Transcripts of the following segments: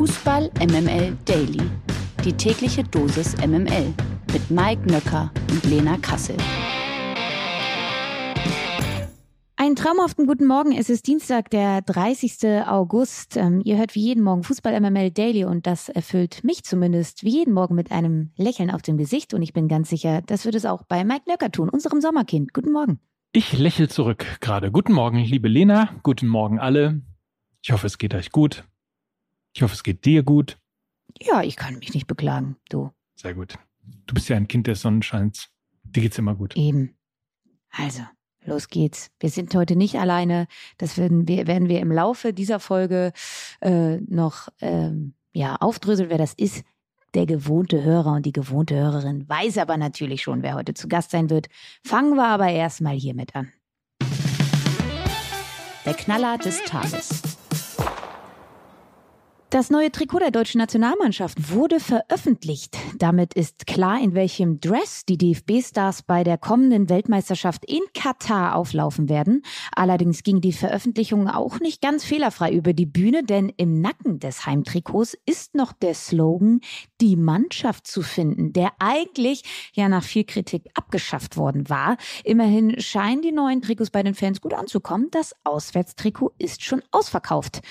Fußball MML Daily. Die tägliche Dosis MML mit Mike Nöcker und Lena Kassel. Einen traumhaften guten Morgen. Es ist Dienstag, der 30. August. Ähm, ihr hört wie jeden Morgen Fußball MML Daily und das erfüllt mich zumindest wie jeden Morgen mit einem Lächeln auf dem Gesicht und ich bin ganz sicher, das wird es auch bei Mike Nöcker tun, unserem Sommerkind. Guten Morgen. Ich lächle zurück gerade. Guten Morgen, liebe Lena. Guten Morgen alle. Ich hoffe, es geht euch gut. Ich hoffe, es geht dir gut. Ja, ich kann mich nicht beklagen, du. Sehr gut. Du bist ja ein Kind des Sonnenscheins. Dir geht's immer gut. Eben. Also, los geht's. Wir sind heute nicht alleine. Das werden wir, werden wir im Laufe dieser Folge äh, noch ähm, ja, aufdröseln, wer das ist. Der gewohnte Hörer und die gewohnte Hörerin weiß aber natürlich schon, wer heute zu Gast sein wird. Fangen wir aber erstmal hiermit an. Der Knaller des Tages. Das neue Trikot der deutschen Nationalmannschaft wurde veröffentlicht. Damit ist klar, in welchem Dress die DFB-Stars bei der kommenden Weltmeisterschaft in Katar auflaufen werden. Allerdings ging die Veröffentlichung auch nicht ganz fehlerfrei über die Bühne, denn im Nacken des Heimtrikots ist noch der Slogan die Mannschaft zu finden, der eigentlich ja nach viel Kritik abgeschafft worden war. Immerhin scheinen die neuen Trikots bei den Fans gut anzukommen. Das Auswärtstrikot ist schon ausverkauft.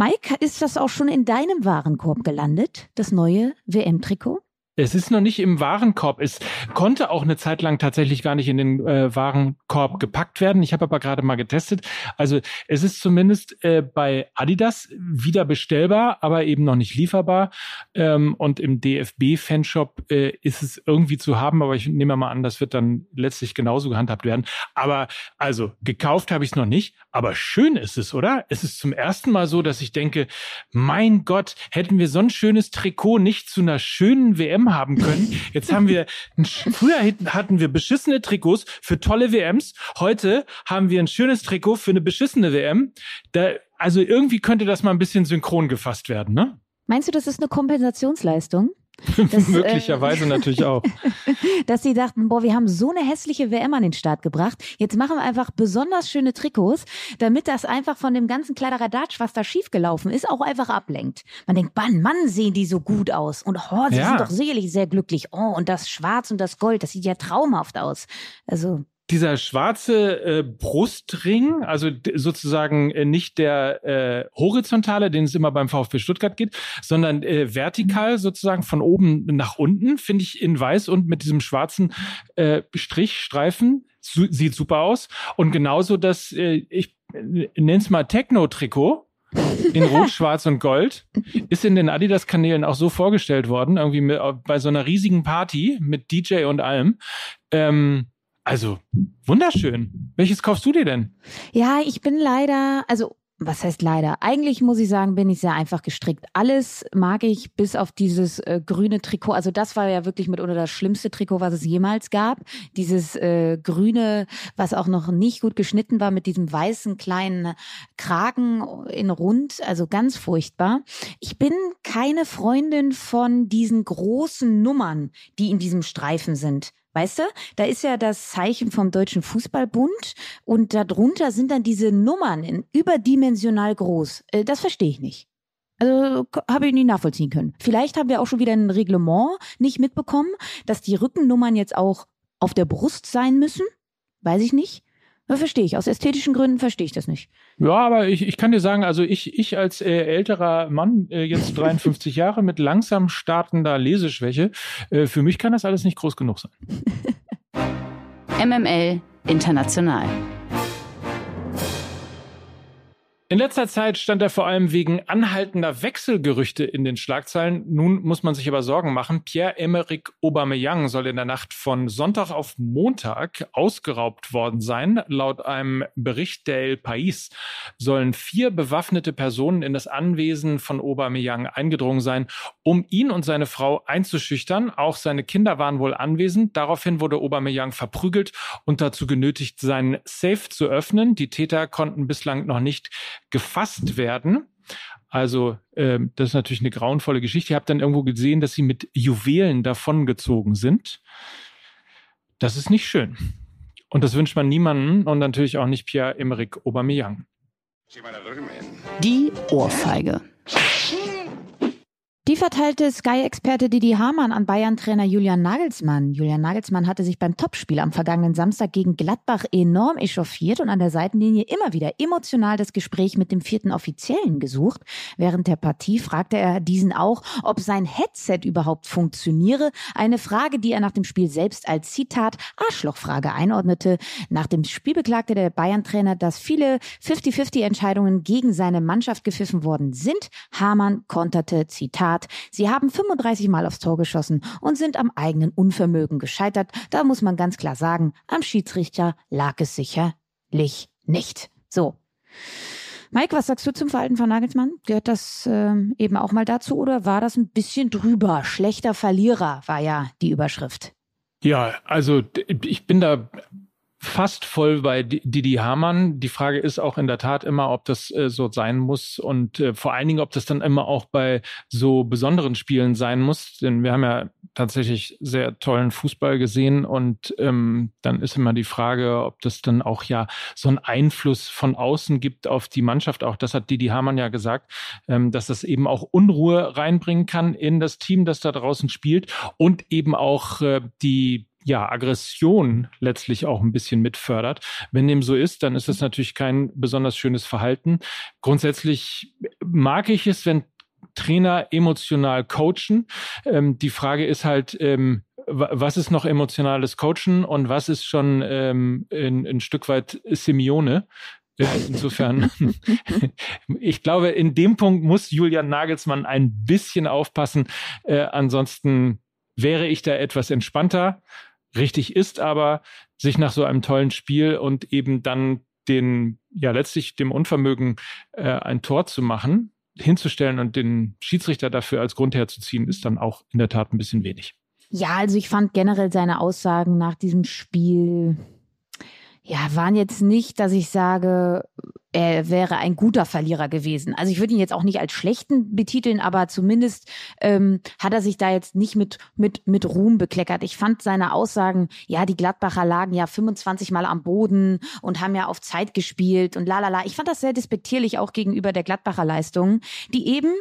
Mike, ist das auch schon in deinem Warenkorb gelandet, das neue WM-Trikot? Es ist noch nicht im Warenkorb. Es konnte auch eine Zeit lang tatsächlich gar nicht in den äh, Warenkorb gepackt werden. Ich habe aber gerade mal getestet. Also es ist zumindest äh, bei Adidas wieder bestellbar, aber eben noch nicht lieferbar. Ähm, und im DFB-Fanshop äh, ist es irgendwie zu haben, aber ich nehme mal an, das wird dann letztlich genauso gehandhabt werden. Aber also gekauft habe ich es noch nicht. Aber schön ist es, oder? Es ist zum ersten Mal so, dass ich denke, mein Gott, hätten wir so ein schönes Trikot nicht zu einer schönen WM haben können. Jetzt haben wir, früher hatten wir beschissene Trikots für tolle WMs. Heute haben wir ein schönes Trikot für eine beschissene WM. Da, also irgendwie könnte das mal ein bisschen synchron gefasst werden, ne? Meinst du, das ist eine Kompensationsleistung? Das, Möglicherweise äh, natürlich auch. Dass sie dachten, boah, wir haben so eine hässliche WM an den Start gebracht. Jetzt machen wir einfach besonders schöne Trikots, damit das einfach von dem ganzen Kleideradatsch, was da schiefgelaufen ist, auch einfach ablenkt. Man denkt, Mann, Mann, sehen die so gut aus. Und oh, sie ja. sind doch sicherlich sehr glücklich. Oh, und das Schwarz und das Gold, das sieht ja traumhaft aus. Also dieser schwarze äh, Brustring, also sozusagen äh, nicht der äh, horizontale, den es immer beim VfB Stuttgart geht, sondern äh, vertikal sozusagen von oben nach unten, finde ich in weiß und mit diesem schwarzen äh, Strichstreifen su sieht super aus. Und genauso das, äh, ich äh, nenne es mal Techno-Trikot, in Rot, Schwarz und Gold. Ist in den Adidas-Kanälen auch so vorgestellt worden, irgendwie mit, bei so einer riesigen Party mit DJ und allem. Ähm, also, wunderschön. Welches kaufst du dir denn? Ja, ich bin leider, also was heißt leider? Eigentlich muss ich sagen, bin ich sehr einfach gestrickt. Alles mag ich, bis auf dieses äh, grüne Trikot. Also das war ja wirklich mitunter das schlimmste Trikot, was es jemals gab. Dieses äh, grüne, was auch noch nicht gut geschnitten war, mit diesem weißen kleinen Kragen in rund. Also ganz furchtbar. Ich bin keine Freundin von diesen großen Nummern, die in diesem Streifen sind. Weißt du, da ist ja das Zeichen vom Deutschen Fußballbund und darunter sind dann diese Nummern in überdimensional groß. Äh, das verstehe ich nicht. Also habe ich nie nachvollziehen können. Vielleicht haben wir auch schon wieder ein Reglement nicht mitbekommen, dass die Rückennummern jetzt auch auf der Brust sein müssen. Weiß ich nicht. Verstehe ich. Aus ästhetischen Gründen verstehe ich das nicht. Ja, aber ich, ich kann dir sagen, also ich, ich als äh, älterer Mann, äh, jetzt 53 Jahre mit langsam startender Leseschwäche, äh, für mich kann das alles nicht groß genug sein. MML International. In letzter Zeit stand er vor allem wegen anhaltender Wechselgerüchte in den Schlagzeilen. Nun muss man sich aber Sorgen machen. Pierre-Emerick Aubameyang soll in der Nacht von Sonntag auf Montag ausgeraubt worden sein. Laut einem Bericht der El País sollen vier bewaffnete Personen in das Anwesen von Aubameyang eingedrungen sein, um ihn und seine Frau einzuschüchtern. Auch seine Kinder waren wohl anwesend. Daraufhin wurde Aubameyang verprügelt und dazu genötigt, seinen Safe zu öffnen. Die Täter konnten bislang noch nicht gefasst werden. Also äh, das ist natürlich eine grauenvolle Geschichte. Ihr habt dann irgendwo gesehen, dass sie mit Juwelen davongezogen sind. Das ist nicht schön. Und das wünscht man niemandem und natürlich auch nicht Pierre-Emerick Aubameyang. Die Ohrfeige. Die verteilte Sky-Experte Didi Hamann an Bayern-Trainer Julian Nagelsmann. Julian Nagelsmann hatte sich beim Topspiel am vergangenen Samstag gegen Gladbach enorm echauffiert und an der Seitenlinie immer wieder emotional das Gespräch mit dem vierten Offiziellen gesucht. Während der Partie fragte er diesen auch, ob sein Headset überhaupt funktioniere. Eine Frage, die er nach dem Spiel selbst als Zitat Arschlochfrage einordnete. Nach dem Spiel beklagte der Bayern-Trainer, dass viele 50-50-Entscheidungen gegen seine Mannschaft gepfiffen worden sind. Hamann konterte Zitat Tat. Sie haben 35 Mal aufs Tor geschossen und sind am eigenen Unvermögen gescheitert. Da muss man ganz klar sagen, am Schiedsrichter lag es sicherlich nicht. So. Mike, was sagst du zum Verhalten von Nagelsmann? Gehört das äh, eben auch mal dazu oder war das ein bisschen drüber? Schlechter Verlierer war ja die Überschrift. Ja, also ich bin da fast voll bei Didi Hamann. Die Frage ist auch in der Tat immer, ob das äh, so sein muss und äh, vor allen Dingen, ob das dann immer auch bei so besonderen Spielen sein muss. Denn wir haben ja tatsächlich sehr tollen Fußball gesehen und ähm, dann ist immer die Frage, ob das dann auch ja so einen Einfluss von außen gibt auf die Mannschaft. Auch das hat Didi Hamann ja gesagt, ähm, dass das eben auch Unruhe reinbringen kann in das Team, das da draußen spielt und eben auch äh, die ja, Aggression letztlich auch ein bisschen mitfördert. Wenn dem so ist, dann ist das natürlich kein besonders schönes Verhalten. Grundsätzlich mag ich es, wenn Trainer emotional coachen. Ähm, die Frage ist halt, ähm, was ist noch emotionales Coachen und was ist schon ähm, ein, ein Stück weit Simeone? Insofern, ich glaube, in dem Punkt muss Julian Nagelsmann ein bisschen aufpassen. Äh, ansonsten wäre ich da etwas entspannter. Richtig ist aber, sich nach so einem tollen Spiel und eben dann den, ja, letztlich dem Unvermögen, äh, ein Tor zu machen, hinzustellen und den Schiedsrichter dafür als Grund herzuziehen, ist dann auch in der Tat ein bisschen wenig. Ja, also ich fand generell seine Aussagen nach diesem Spiel ja, waren jetzt nicht, dass ich sage, er wäre ein guter Verlierer gewesen. Also ich würde ihn jetzt auch nicht als schlechten betiteln, aber zumindest ähm, hat er sich da jetzt nicht mit, mit, mit Ruhm bekleckert. Ich fand seine Aussagen, ja, die Gladbacher lagen ja 25 Mal am Boden und haben ja auf Zeit gespielt und la la la. Ich fand das sehr despektierlich auch gegenüber der Gladbacher Leistung, die eben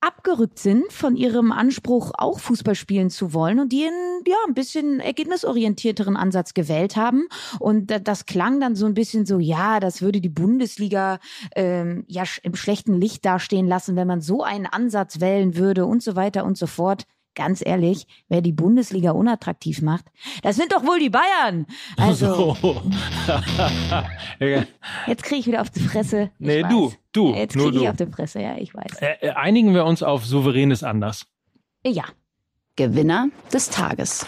abgerückt sind von ihrem Anspruch, auch Fußball spielen zu wollen und die einen, ja, ein bisschen ergebnisorientierteren Ansatz gewählt haben. Und das klang dann so ein bisschen so, ja, das würde die Bundesliga ähm, ja im schlechten Licht dastehen lassen, wenn man so einen Ansatz wählen würde und so weiter und so fort ganz ehrlich, wer die Bundesliga unattraktiv macht, das sind doch wohl die Bayern. Also. So. jetzt kriege ich wieder auf die Fresse. Ich nee, weiß. du, du. Jetzt kriege ich auf die Fresse, ja, ich weiß. Äh, äh, einigen wir uns auf souveränes Anders. Ja. Gewinner des Tages.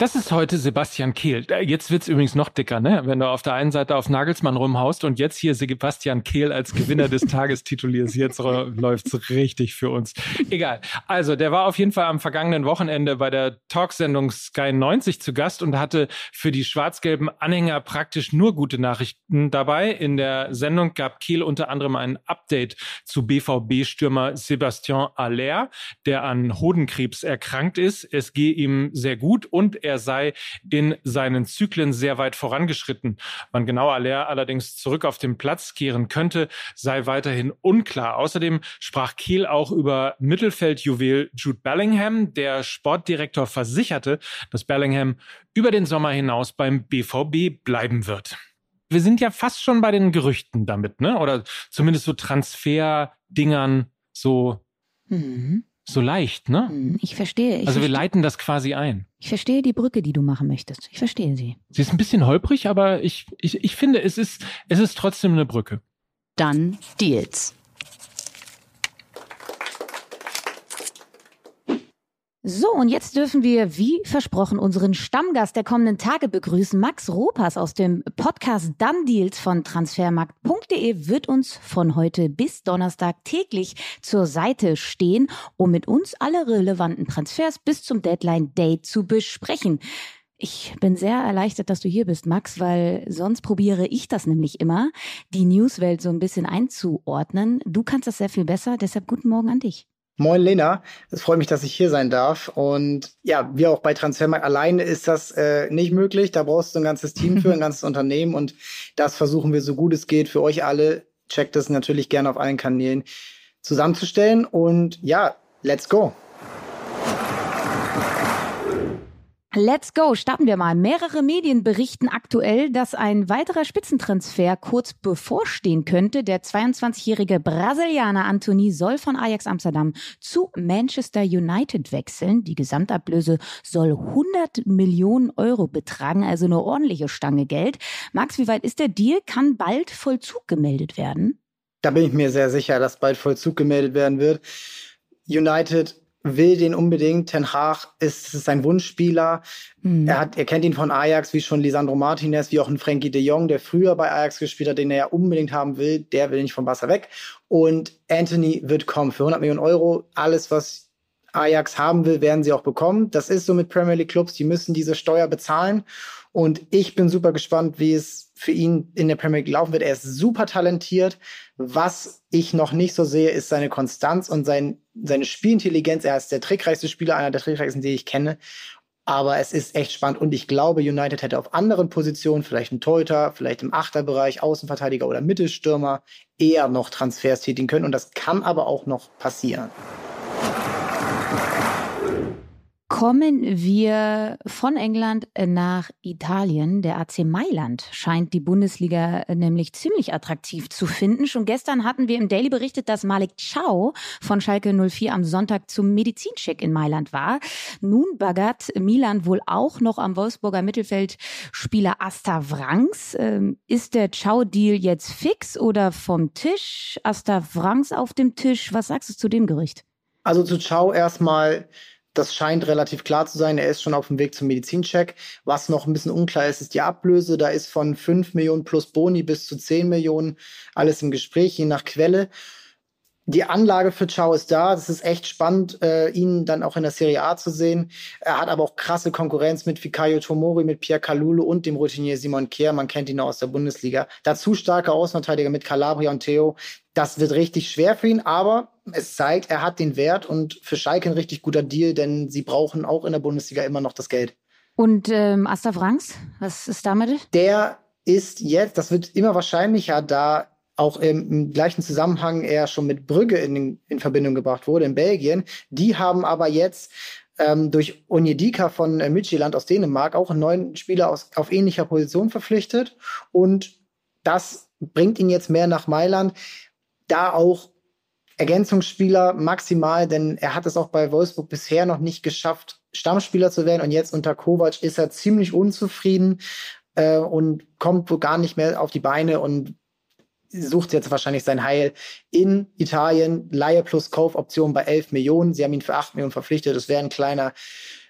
Das ist heute Sebastian Kehl. Äh, jetzt wird's übrigens noch dicker, ne? Wenn du auf der einen Seite auf Nagelsmann rumhaust und jetzt hier Sebastian Kehl als Gewinner des Tages titulierst. Jetzt läuft's richtig für uns. Egal. Also, der war auf jeden Fall am vergangenen Wochenende bei der Talksendung Sky 90 zu Gast und hatte für die schwarz-gelben Anhänger praktisch nur gute Nachrichten dabei. In der Sendung gab Kehl unter anderem ein Update zu BVB-Stürmer Sebastian Aller, der an Hodenkrebs erkrankt ist. Es gehe ihm sehr gut und er sei in seinen Zyklen sehr weit vorangeschritten. Wann genau Aller allerdings zurück auf den Platz kehren könnte, sei weiterhin unklar. Außerdem sprach Kiel auch über Mittelfeldjuwel Jude Bellingham. Der Sportdirektor versicherte, dass Bellingham über den Sommer hinaus beim BVB bleiben wird. Wir sind ja fast schon bei den Gerüchten damit, ne? Oder zumindest so Transferdingern so. Mhm so leicht, ne? Hm, ich verstehe. Ich also wir leiten das quasi ein. Ich verstehe die Brücke, die du machen möchtest. Ich verstehe sie. Sie ist ein bisschen holprig, aber ich, ich, ich finde, es ist, es ist trotzdem eine Brücke. Dann Deals. So, und jetzt dürfen wir, wie versprochen, unseren Stammgast der kommenden Tage begrüßen. Max Ropas aus dem Podcast Done Deals von transfermarkt.de wird uns von heute bis Donnerstag täglich zur Seite stehen, um mit uns alle relevanten Transfers bis zum Deadline Day zu besprechen. Ich bin sehr erleichtert, dass du hier bist, Max, weil sonst probiere ich das nämlich immer, die Newswelt so ein bisschen einzuordnen. Du kannst das sehr viel besser, deshalb guten Morgen an dich. Moin Lena, es freut mich, dass ich hier sein darf. Und ja, wie auch bei Transfermarkt alleine ist das äh, nicht möglich. Da brauchst du ein ganzes Team für, ein ganzes Unternehmen. Und das versuchen wir so gut es geht für euch alle checkt das natürlich gerne auf allen Kanälen zusammenzustellen. Und ja, let's go. Let's go, starten wir mal. Mehrere Medien berichten aktuell, dass ein weiterer Spitzentransfer kurz bevorstehen könnte. Der 22-jährige Brasilianer Anthony soll von Ajax Amsterdam zu Manchester United wechseln. Die Gesamtablöse soll 100 Millionen Euro betragen, also eine ordentliche Stange Geld. Max, wie weit ist der Deal? Kann bald Vollzug gemeldet werden? Da bin ich mir sehr sicher, dass bald Vollzug gemeldet werden wird. United will den unbedingt. Ten Hag ist, ist sein Wunschspieler. Mhm. Er, hat, er kennt ihn von Ajax, wie schon Lisandro Martinez, wie auch ein Frankie de Jong, der früher bei Ajax gespielt hat, den er ja unbedingt haben will. Der will nicht vom Wasser weg. Und Anthony wird kommen für 100 Millionen Euro. Alles, was Ajax haben will, werden sie auch bekommen. Das ist so mit Premier League Clubs. Die müssen diese Steuer bezahlen. Und ich bin super gespannt, wie es für ihn in der Premier League laufen wird. Er ist super talentiert. Was ich noch nicht so sehe, ist seine Konstanz und sein, seine Spielintelligenz. Er ist der trickreichste Spieler, einer der trickreichsten, die ich kenne. Aber es ist echt spannend und ich glaube, United hätte auf anderen Positionen, vielleicht ein Torhüter, vielleicht im Achterbereich, Außenverteidiger oder Mittelstürmer, eher noch Transfers tätigen können. Und das kann aber auch noch passieren. Kommen wir von England nach Italien. Der AC Mailand scheint die Bundesliga nämlich ziemlich attraktiv zu finden. Schon gestern hatten wir im Daily berichtet, dass Malik Ciao von Schalke 04 am Sonntag zum Medizincheck in Mailand war. Nun baggert Milan wohl auch noch am Wolfsburger Mittelfeldspieler Asta Wrangs. Ähm, ist der Ciao-Deal jetzt fix oder vom Tisch? Asta Wrangs auf dem Tisch. Was sagst du zu dem Gericht? Also zu Ciao erstmal das scheint relativ klar zu sein. Er ist schon auf dem Weg zum Medizincheck. Was noch ein bisschen unklar ist, ist die Ablöse. Da ist von 5 Millionen plus Boni bis zu 10 Millionen alles im Gespräch, je nach Quelle. Die Anlage für Chao ist da. Das ist echt spannend, äh, ihn dann auch in der Serie A zu sehen. Er hat aber auch krasse Konkurrenz mit Fikayo Tomori, mit Pierre Kalulu und dem Routinier Simon Kehr. Man kennt ihn auch aus der Bundesliga. Dazu starke Außenverteidiger mit Calabria und Theo. Das wird richtig schwer für ihn, aber es zeigt, er hat den Wert und für Schalke ein richtig guter Deal, denn sie brauchen auch in der Bundesliga immer noch das Geld. Und ähm, Asta Franks, was ist damit? Der ist jetzt, das wird immer wahrscheinlicher, da auch im, im gleichen Zusammenhang er schon mit Brügge in, in Verbindung gebracht wurde in Belgien. Die haben aber jetzt ähm, durch Onjedika von äh, Midtjylland aus Dänemark auch einen neuen Spieler aus, auf ähnlicher Position verpflichtet. Und das bringt ihn jetzt mehr nach Mailand da auch Ergänzungsspieler maximal, denn er hat es auch bei Wolfsburg bisher noch nicht geschafft, Stammspieler zu werden. Und jetzt unter Kovac ist er ziemlich unzufrieden äh, und kommt wohl gar nicht mehr auf die Beine und sucht jetzt wahrscheinlich sein Heil in Italien. Laie plus Kaufoption bei 11 Millionen. Sie haben ihn für 8 Millionen verpflichtet. Das wäre ein kleiner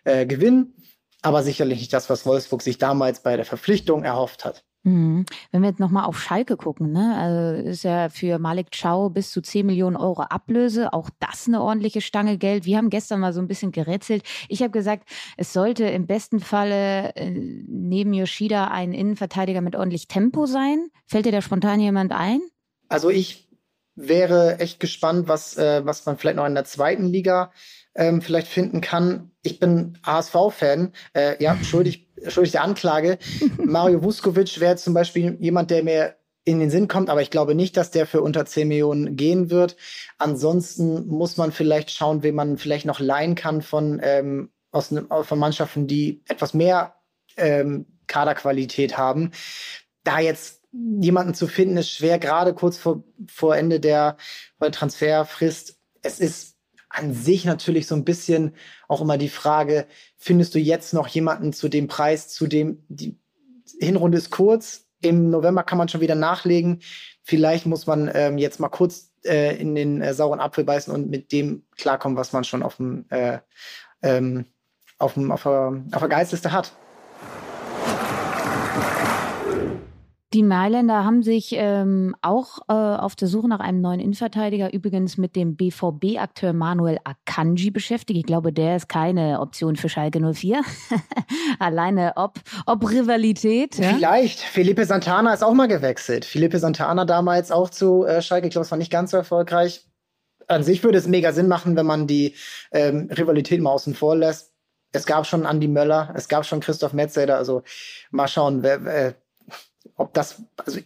äh, Gewinn, aber sicherlich nicht das, was Wolfsburg sich damals bei der Verpflichtung erhofft hat. Mhm. Wenn wir jetzt nochmal auf Schalke gucken, ne, also ist ja für Malik Chow bis zu 10 Millionen Euro Ablöse, auch das eine ordentliche Stange Geld. Wir haben gestern mal so ein bisschen gerätselt. Ich habe gesagt, es sollte im besten Falle äh, neben Yoshida ein Innenverteidiger mit ordentlich Tempo sein. Fällt dir da spontan jemand ein? Also ich wäre echt gespannt, was, äh, was man vielleicht noch in der zweiten Liga ähm, vielleicht finden kann. Ich bin HSV-Fan, äh, ja, schuldig, schuldig der Anklage. Mario Vuskovic wäre zum Beispiel jemand, der mir in den Sinn kommt, aber ich glaube nicht, dass der für unter 10 Millionen gehen wird. Ansonsten muss man vielleicht schauen, wen man vielleicht noch leihen kann von, ähm, aus, von Mannschaften, die etwas mehr ähm, Kaderqualität haben. Da jetzt jemanden zu finden, ist schwer, gerade kurz vor, vor Ende der Transferfrist. Es ist an sich natürlich so ein bisschen auch immer die Frage, findest du jetzt noch jemanden zu dem Preis, zu dem die Hinrunde ist kurz, im November kann man schon wieder nachlegen. Vielleicht muss man ähm, jetzt mal kurz äh, in den äh, sauren Apfel beißen und mit dem klarkommen, was man schon auf dem äh, ähm, auf, dem, auf, der, auf der Geistliste hat. Die Mailänder haben sich ähm, auch äh, auf der Suche nach einem neuen Innenverteidiger übrigens mit dem BVB-Akteur Manuel Akanji beschäftigt. Ich glaube, der ist keine Option für Schalke 04. Alleine ob, ob Rivalität. Ja? Vielleicht. Felipe Santana ist auch mal gewechselt. Felipe Santana damals auch zu äh, Schalke. Ich glaube, es war nicht ganz so erfolgreich. An sich würde es mega Sinn machen, wenn man die ähm, Rivalität mal außen vor lässt. Es gab schon Andy Möller, es gab schon Christoph Metzelder. Also mal schauen, wer, äh, ob das, also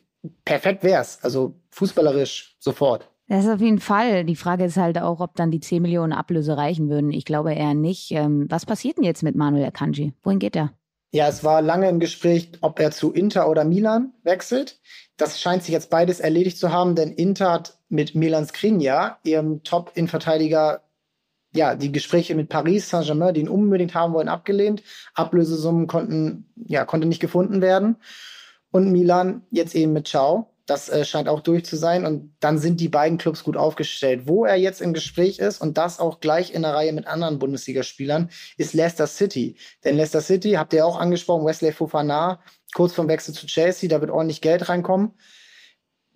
perfekt wär's. Also fußballerisch sofort. Das ist auf jeden Fall. Die Frage ist halt auch, ob dann die 10 Millionen Ablöse reichen würden. Ich glaube eher nicht. Ähm, was passiert denn jetzt mit Manuel Akanji? Wohin geht er? Ja, es war lange im Gespräch, ob er zu Inter oder Milan wechselt. Das scheint sich jetzt beides erledigt zu haben, denn Inter hat mit Milan Skriniar, ihrem Top-Innenverteidiger, ja, die Gespräche mit Paris Saint-Germain, die ihn unbedingt haben wollen, abgelehnt. Ablösesummen konnten, ja, konnte nicht gefunden werden. Und Milan jetzt eben mit Ciao. Das äh, scheint auch durch zu sein. Und dann sind die beiden Clubs gut aufgestellt. Wo er jetzt im Gespräch ist und das auch gleich in der Reihe mit anderen Bundesligaspielern, ist Leicester City. Denn Leicester City, habt ihr auch angesprochen, Wesley Fofana, kurz vom Wechsel zu Chelsea, da wird ordentlich Geld reinkommen.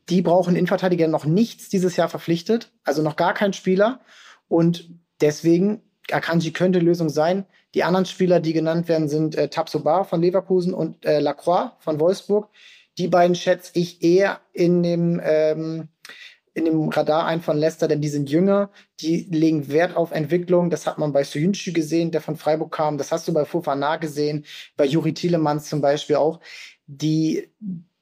Die brauchen Innenverteidiger noch nichts dieses Jahr verpflichtet, also noch gar kein Spieler. Und deswegen, Akanji könnte Lösung sein. Die anderen Spieler, die genannt werden, sind äh, Tabsoba von Leverkusen und äh, Lacroix von Wolfsburg. Die beiden schätze ich eher in dem, ähm, in dem Radar ein von Leicester, denn die sind jünger, die legen Wert auf Entwicklung. Das hat man bei Soyuncu gesehen, der von Freiburg kam. Das hast du bei Fofana gesehen, bei Juri Tielemans zum Beispiel auch. Die,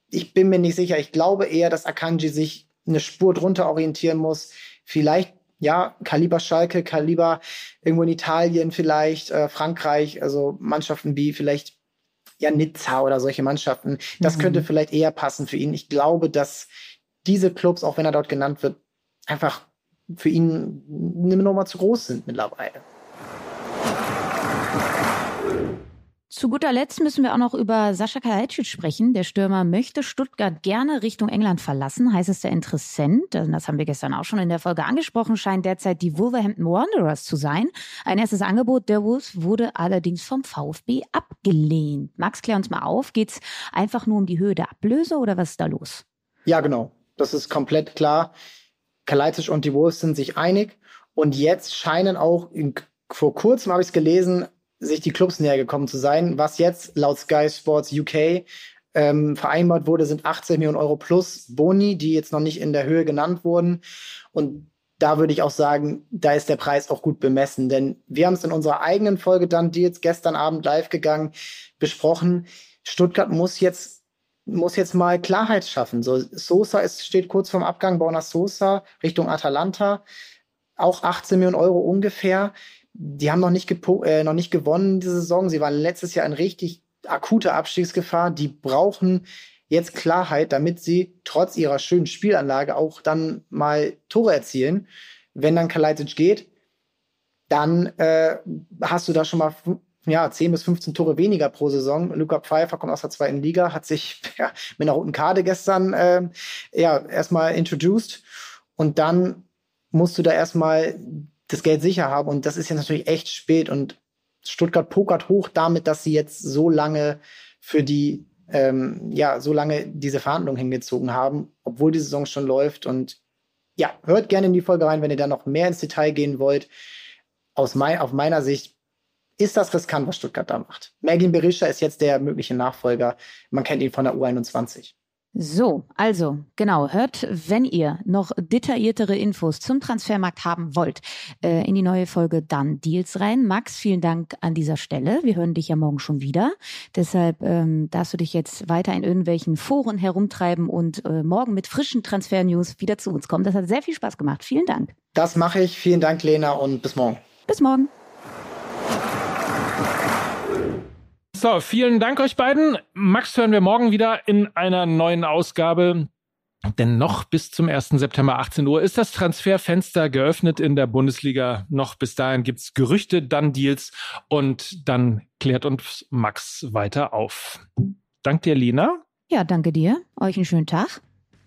ich bin mir nicht sicher. Ich glaube eher, dass Akanji sich eine Spur drunter orientieren muss. Vielleicht ja, Kaliber Schalke, Kaliber irgendwo in Italien vielleicht, äh, Frankreich, also Mannschaften wie vielleicht ja Nizza oder solche Mannschaften. Das mhm. könnte vielleicht eher passen für ihn. Ich glaube, dass diese Clubs, auch wenn er dort genannt wird, einfach für ihn eine Nummer zu groß sind mittlerweile. Zu guter Letzt müssen wir auch noch über Sascha Kalajdzic sprechen. Der Stürmer möchte Stuttgart gerne Richtung England verlassen, heißt es der Interessent. Das haben wir gestern auch schon in der Folge angesprochen, scheint derzeit die Wolverhampton Wanderers zu sein. Ein erstes Angebot der Wolves wurde allerdings vom VfB abgelehnt. Max, klär uns mal auf. Geht's einfach nur um die Höhe der Ablöse oder was ist da los? Ja, genau. Das ist komplett klar. Kalajdzic und die Wolves sind sich einig. Und jetzt scheinen auch, in, vor kurzem habe ich es gelesen, sich die Clubs näher gekommen zu sein. Was jetzt laut Sky Sports UK ähm, vereinbart wurde, sind 18 Millionen Euro plus Boni, die jetzt noch nicht in der Höhe genannt wurden. Und da würde ich auch sagen, da ist der Preis auch gut bemessen. Denn wir haben es in unserer eigenen Folge dann, die jetzt gestern Abend live gegangen, besprochen. Stuttgart muss jetzt muss jetzt mal Klarheit schaffen. So, Sosa ist, steht kurz vorm Abgang, Borna Sosa Richtung Atalanta. Auch 18 Millionen Euro ungefähr die haben noch nicht, äh, noch nicht gewonnen diese Saison. Sie waren letztes Jahr in richtig akuter Abstiegsgefahr. Die brauchen jetzt Klarheit, damit sie trotz ihrer schönen Spielanlage auch dann mal Tore erzielen. Wenn dann Kalajdzic geht, dann äh, hast du da schon mal ja, 10 bis 15 Tore weniger pro Saison. Luca Pfeiffer kommt aus der zweiten Liga, hat sich ja, mit einer roten Karte gestern äh, ja, erstmal introduced. Und dann musst du da erstmal das Geld sicher haben. Und das ist jetzt natürlich echt spät. Und Stuttgart pokert hoch damit, dass sie jetzt so lange für die, ähm, ja, so lange diese Verhandlungen hingezogen haben, obwohl die Saison schon läuft. Und ja, hört gerne in die Folge rein, wenn ihr da noch mehr ins Detail gehen wollt. Aus mein, auf meiner Sicht ist das riskant, was Stuttgart da macht. Mergin Berisha ist jetzt der mögliche Nachfolger. Man kennt ihn von der U21. So, also genau, hört, wenn ihr noch detailliertere Infos zum Transfermarkt haben wollt, äh, in die neue Folge dann Deals rein. Max, vielen Dank an dieser Stelle. Wir hören dich ja morgen schon wieder. Deshalb ähm, darfst du dich jetzt weiter in irgendwelchen Foren herumtreiben und äh, morgen mit frischen Transfer-News wieder zu uns kommen. Das hat sehr viel Spaß gemacht. Vielen Dank. Das mache ich. Vielen Dank, Lena, und bis morgen. Bis morgen. So, vielen Dank euch beiden. Max hören wir morgen wieder in einer neuen Ausgabe. Denn noch bis zum 1. September 18 Uhr ist das Transferfenster geöffnet in der Bundesliga. Noch bis dahin gibt's Gerüchte, dann Deals und dann klärt uns Max weiter auf. Dank dir, Lena. Ja, danke dir. Euch einen schönen Tag.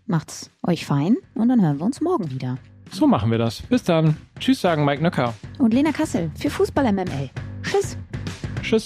Macht's euch fein und dann hören wir uns morgen wieder. So machen wir das. Bis dann. Tschüss, sagen Mike Nöcker. Und Lena Kassel für Fußball MML. Tschüss. Tschüss.